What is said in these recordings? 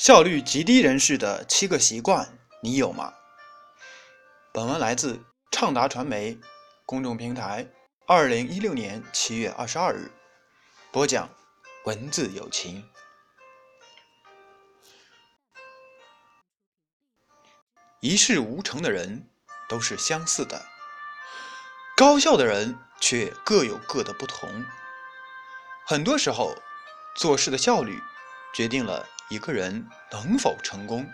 效率极低人士的七个习惯，你有吗？本文来自畅达传媒公众平台，二零一六年七月二十二日播讲，文字有情。一事无成的人都是相似的，高效的人却各有各的不同。很多时候，做事的效率决定了。一个人能否成功？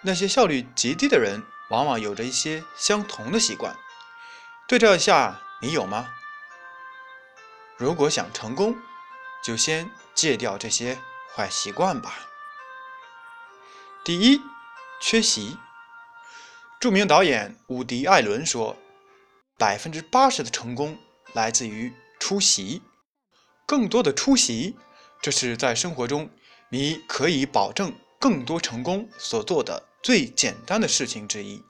那些效率极低的人，往往有着一些相同的习惯。对照一下，你有吗？如果想成功，就先戒掉这些坏习惯吧。第一，缺席。著名导演伍迪·艾伦说：“百分之八十的成功来自于出席，更多的出席，这是在生活中。”你可以保证更多成功所做的最简单的事情之一，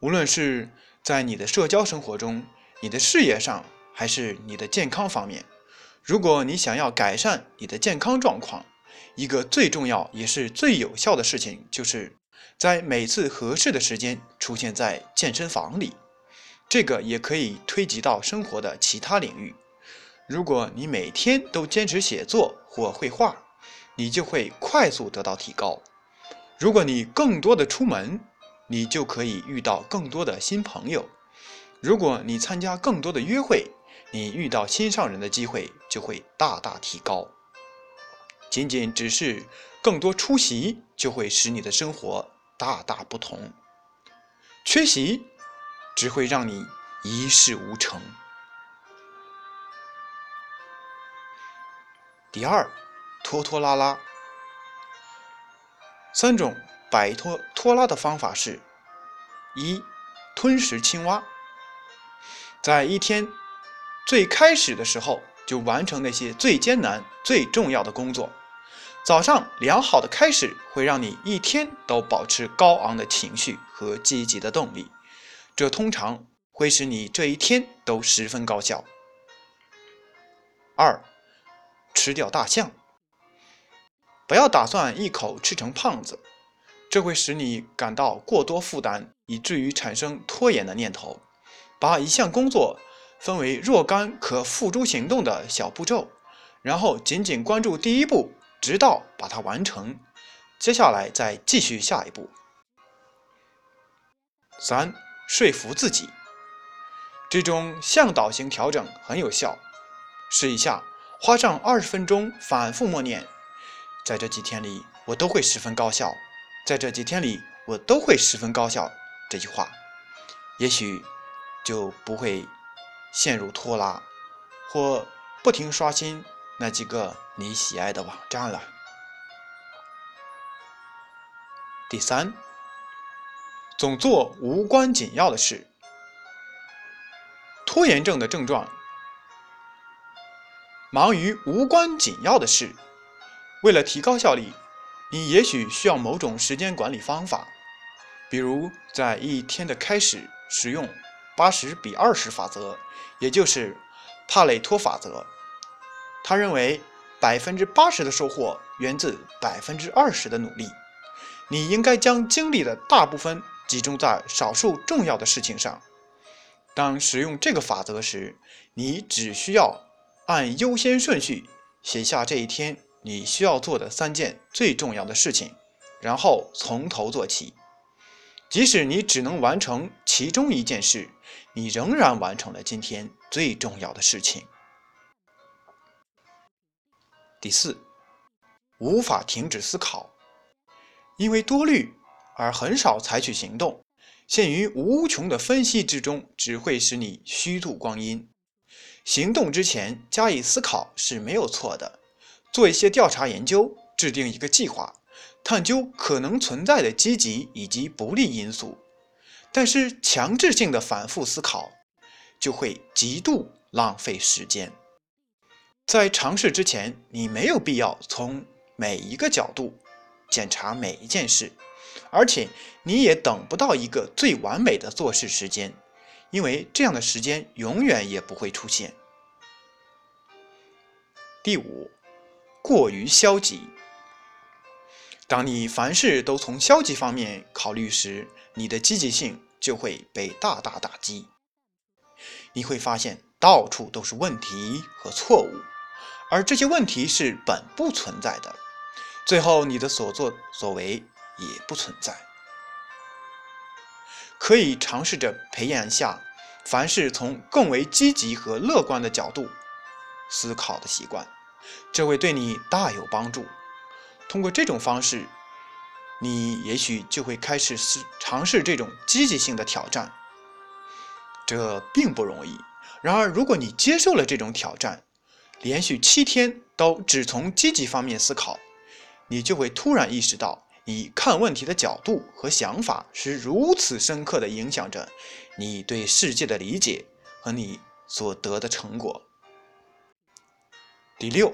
无论是在你的社交生活中、你的事业上，还是你的健康方面。如果你想要改善你的健康状况，一个最重要也是最有效的事情，就是在每次合适的时间出现在健身房里。这个也可以推及到生活的其他领域。如果你每天都坚持写作或绘画，你就会快速得到提高。如果你更多的出门，你就可以遇到更多的新朋友。如果你参加更多的约会，你遇到心上人的机会就会大大提高。仅仅只是更多出席，就会使你的生活大大不同。缺席只会让你一事无成。第二。拖拖拉拉，三种摆脱拖拉的方法是：一、吞食青蛙，在一天最开始的时候就完成那些最艰难、最重要的工作。早上良好的开始会让你一天都保持高昂的情绪和积极的动力，这通常会使你这一天都十分高效。二、吃掉大象。不要打算一口吃成胖子，这会使你感到过多负担，以至于产生拖延的念头。把一项工作分为若干可付诸行动的小步骤，然后紧紧关注第一步，直到把它完成。接下来再继续下一步。三、说服自己，这种向导型调整很有效。试一下，花上二十分钟反复默念。在这几天里，我都会十分高效。在这几天里，我都会十分高效。这句话，也许就不会陷入拖拉，或不停刷新那几个你喜爱的网站了。第三，总做无关紧要的事。拖延症的症状，忙于无关紧要的事。为了提高效率，你也许需要某种时间管理方法，比如在一天的开始使用八十比二十法则，也就是帕累托法则。他认为百分之八十的收获源自百分之二十的努力。你应该将精力的大部分集中在少数重要的事情上。当使用这个法则时，你只需要按优先顺序写下这一天。你需要做的三件最重要的事情，然后从头做起。即使你只能完成其中一件事，你仍然完成了今天最重要的事情。第四，无法停止思考，因为多虑而很少采取行动，陷于无穷的分析之中，只会使你虚度光阴。行动之前加以思考是没有错的。做一些调查研究，制定一个计划，探究可能存在的积极以及不利因素。但是强制性的反复思考就会极度浪费时间。在尝试之前，你没有必要从每一个角度检查每一件事，而且你也等不到一个最完美的做事时间，因为这样的时间永远也不会出现。第五。过于消极，当你凡事都从消极方面考虑时，你的积极性就会被大大打击。你会发现到处都是问题和错误，而这些问题是本不存在的。最后，你的所作所为也不存在。可以尝试着培养下凡事从更为积极和乐观的角度思考的习惯，这会对你大有帮助。通过这种方式，你也许就会开始试尝试这种积极性的挑战。这并不容易。然而，如果你接受了这种挑战，连续七天都只从积极方面思考，你就会突然意识到，你看问题的角度和想法是如此深刻地影响着你对世界的理解和你所得的成果。第六，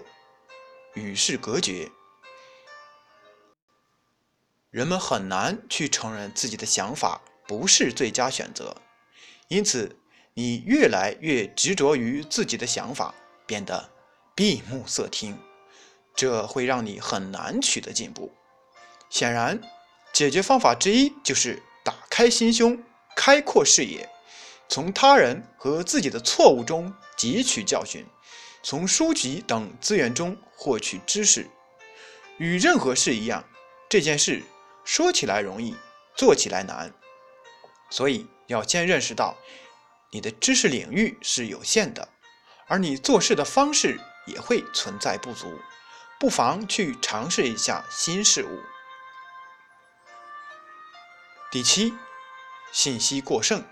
与世隔绝。人们很难去承认自己的想法不是最佳选择，因此你越来越执着于自己的想法，变得闭目塞听，这会让你很难取得进步。显然，解决方法之一就是打开心胸，开阔视野，从他人和自己的错误中汲取教训，从书籍等资源中获取知识。与任何事一样，这件事。说起来容易，做起来难，所以要先认识到你的知识领域是有限的，而你做事的方式也会存在不足，不妨去尝试一下新事物。第七，信息过剩。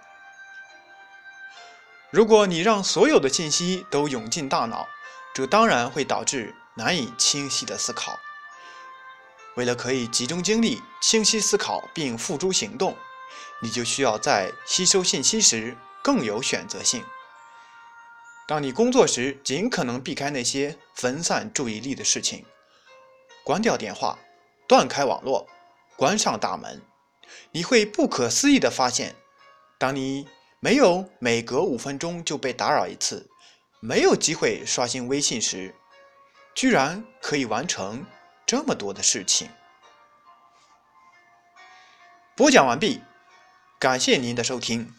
如果你让所有的信息都涌进大脑，这当然会导致难以清晰的思考。为了可以集中精力、清晰思考并付诸行动，你就需要在吸收信息时更有选择性。当你工作时，尽可能避开那些分散注意力的事情，关掉电话，断开网络，关上大门。你会不可思议地发现，当你没有每隔五分钟就被打扰一次，没有机会刷新微信时，居然可以完成。这么多的事情，播讲完毕，感谢您的收听。